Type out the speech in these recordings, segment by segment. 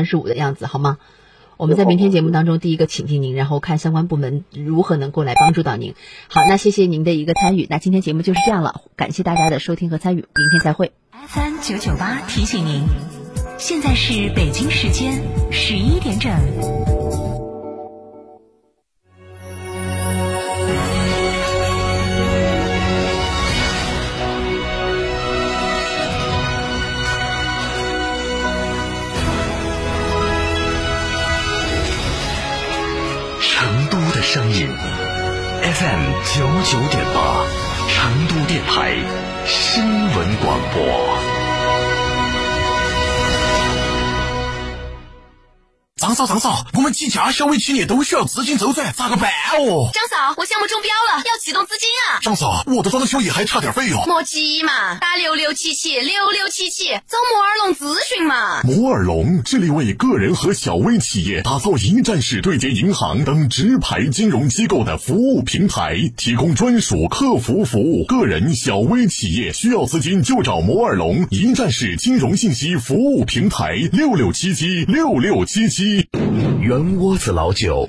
三十五的样子，好吗？我们在明天节目当中第一个请进您，然后看相关部门如何能够来帮助到您。好，那谢谢您的一个参与，那今天节目就是这样了，感谢大家的收听和参与，明天再会。FM 九九八提醒您，现在是北京时间十一点整。声音 FM 九九点八，成都电台新闻广播。张嫂，张嫂，我们几家小微企业都需要资金周转，咋个办哦？张嫂，我项目中标了，要启动资金啊！张嫂，我的装修也还差点费用。莫急嘛，打六六七七六六七七，找摩尔龙咨询嘛。摩尔龙致力为个人和小微企业打造一站式对接银行等直排金融机构的服务平台，提供专属客服服务。个人、小微企业需要资金就找摩尔龙一站式金融信息服务平台，六六七七六六七七。圆窝子老酒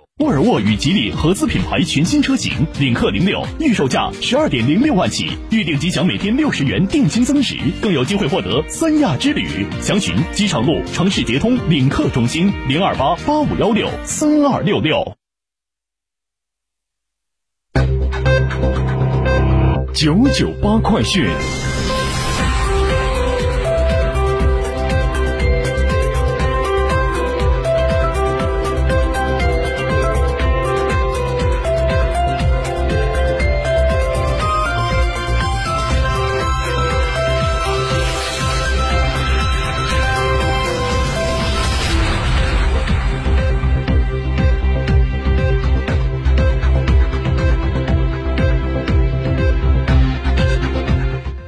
沃尔沃与吉利合资品牌全新车型领克零六，预售价十二点零六万起，预定即享每天六十元定金增值，更有机会获得三亚之旅。详询机场路城市捷通领克中心零二八八五幺六三二六六。九九八快讯。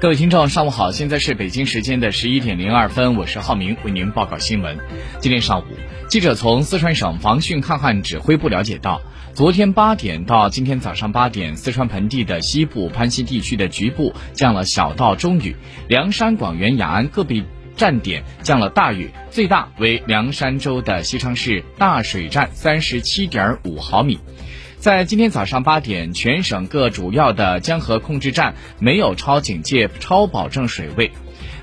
各位听众，上午好！现在是北京时间的十一点零二分，我是浩明，为您报告新闻。今天上午，记者从四川省防汛抗旱指挥部了解到，昨天八点到今天早上八点，四川盆地的西部、攀西地区的局部降了小到中雨，凉山、广元、雅安个别站点降了大雨，最大为凉山州的西昌市大水站三十七点五毫米。在今天早上八点，全省各主要的江河控制站没有超警戒、超保证水位。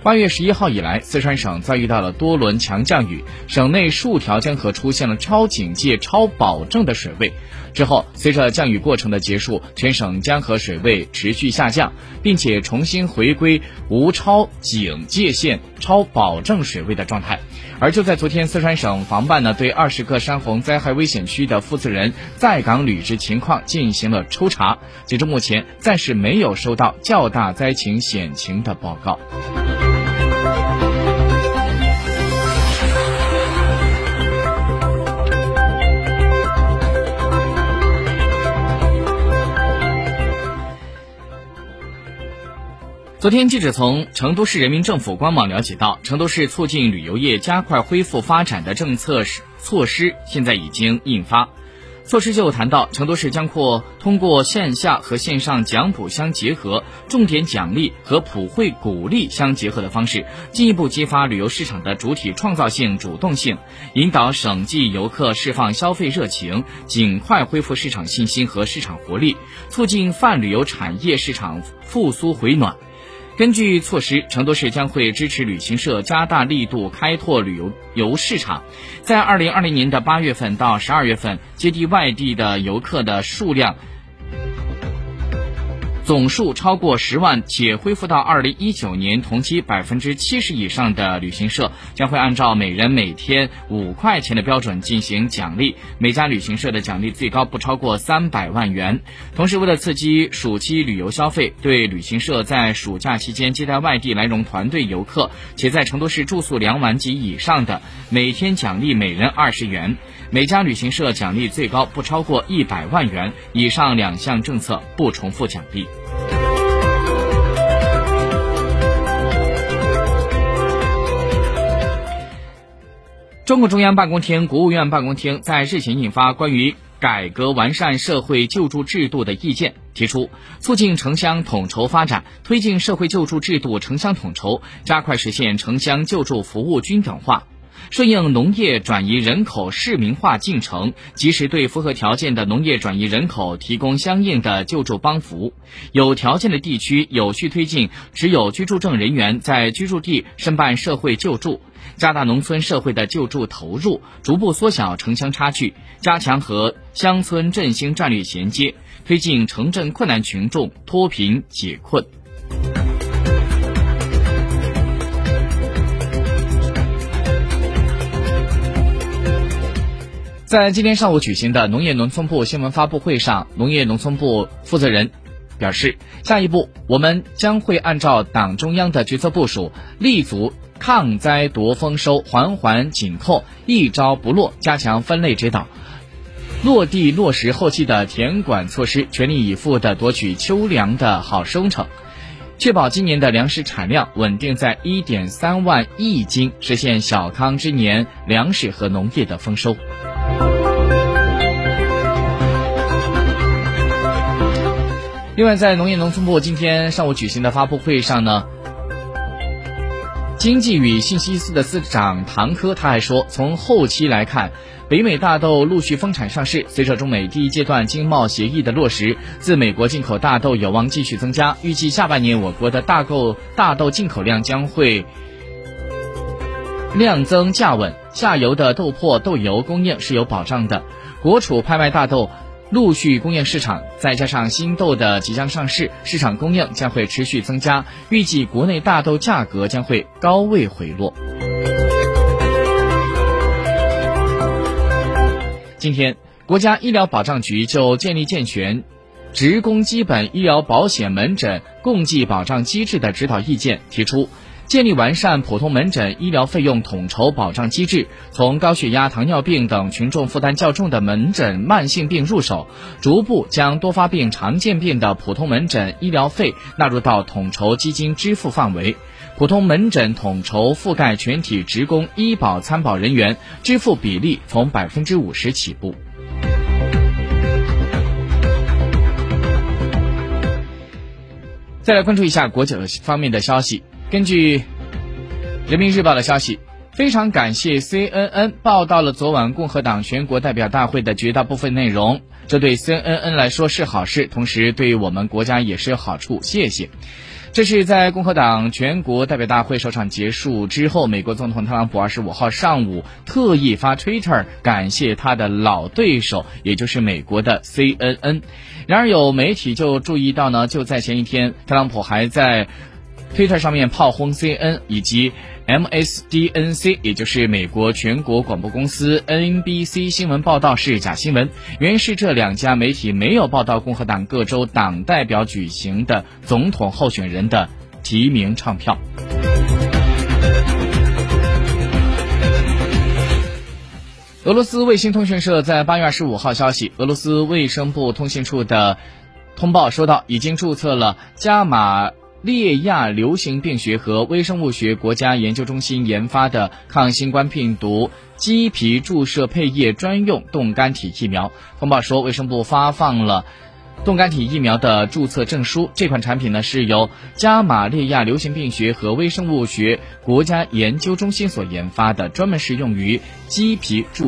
八月十一号以来，四川省遭遇到了多轮强降雨，省内数条江河出现了超警戒、超保证的水位。之后，随着降雨过程的结束，全省江河水位持续下降，并且重新回归无超警戒线、超保证水位的状态。而就在昨天，四川省防办呢对二十个山洪灾害危险区的负责人在岗履职情况进行了抽查，截至目前，暂时没有收到较大灾情险情的报告。昨天，记者从成都市人民政府官网了解到，成都市促进旅游业加快恢复发展的政策措施现在已经印发。措施就谈到，成都市将扩通过线下和线上奖补相结合、重点奖励和普惠鼓励相结合的方式，进一步激发旅游市场的主体创造性、主动性，引导省际游客释放消费热情，尽快恢复市场信心和市场活力，促进泛旅游产业市场复苏回暖。根据措施，成都市将会支持旅行社加大力度开拓旅游游市场，在二零二零年的八月份到十二月份，接地外地的游客的数量。总数超过十万且恢复到二零一九年同期百分之七十以上的旅行社，将会按照每人每天五块钱的标准进行奖励，每家旅行社的奖励最高不超过三百万元。同时，为了刺激暑期旅游消费，对旅行社在暑假期间接待外地来蓉团队游客且在成都市住宿两晚及以上的，每天奖励每人二十元。每家旅行社奖励最高不超过一百万元。以上两项政策不重复奖励。中共中央办公厅、国务院办公厅在日前印发关于改革完善社会救助制度的意见，提出促进城乡统筹发展，推进社会救助制度城乡统筹，加快实现城乡救助服务均等化。顺应农业转移人口市民化进程，及时对符合条件的农业转移人口提供相应的救助帮扶。有条件的地区有序推进持有居住证人员在居住地申办社会救助，加大农村社会的救助投入，逐步缩小城乡差距，加强和乡村振兴战略衔接，推进城镇困难群众脱贫解困。在今天上午举行的农业农村部新闻发布会上，农业农村部负责人表示，下一步我们将会按照党中央的决策部署，立足抗灾夺丰收、环环紧扣、一招不落，加强分类指导，落地落实后期的田管措施，全力以赴地夺取秋粮的好收成，确保今年的粮食产量稳定在一点三万亿斤，实现小康之年粮食和农业的丰收。另外，在农业农村部今天上午举行的发布会上呢，经济与信息司的司长唐科他还说，从后期来看，北美大豆陆续丰产上市，随着中美第一阶段经贸协议的落实，自美国进口大豆有望继续增加。预计下半年我国的大豆大豆进口量将会量增价稳，下游的豆粕、豆油供应是有保障的。国储拍卖大豆。陆续供应市场，再加上新豆的即将上市，市场供应将会持续增加。预计国内大豆价格将会高位回落。今天，国家医疗保障局就建立健全职工基本医疗保险门诊共计保障机制的指导意见提出。建立完善普通门诊医疗费用统筹保障机制，从高血压、糖尿病等群众负担较重的门诊慢性病入手，逐步将多发病、常见病的普通门诊医疗费纳入到统筹基金支付范围。普通门诊统筹覆盖全体职工医保参保人员，支付比例从百分之五十起步。再来关注一下国际方面的消息。根据人民日报的消息，非常感谢 CNN 报道了昨晚共和党全国代表大会的绝大部分内容，这对 CNN 来说是好事，同时对我们国家也是有好处。谢谢。这是在共和党全国代表大会首场结束之后，美国总统特朗普二十五号上午特意发 Twitter 感谢他的老对手，也就是美国的 CNN。然而有媒体就注意到呢，就在前一天，特朗普还在。推特上面炮轰 C N 以及 M S D N C，也就是美国全国广播公司 N B C 新闻报道是假新闻。原因是这两家媒体没有报道共和党各州党代表举行的总统候选人的提名唱票。俄罗斯卫星通讯社在八月二十五号消息，俄罗斯卫生部通信处的通报说到，已经注册了加马。列亚流行病学和微生物学国家研究中心研发的抗新冠病毒鸡皮注射配液专用冻干体疫苗。通报说，卫生部发放了冻干体疫苗的注册证书。这款产品呢，是由加马列亚流行病学和微生物学国家研究中心所研发的，专门适用于鸡皮注。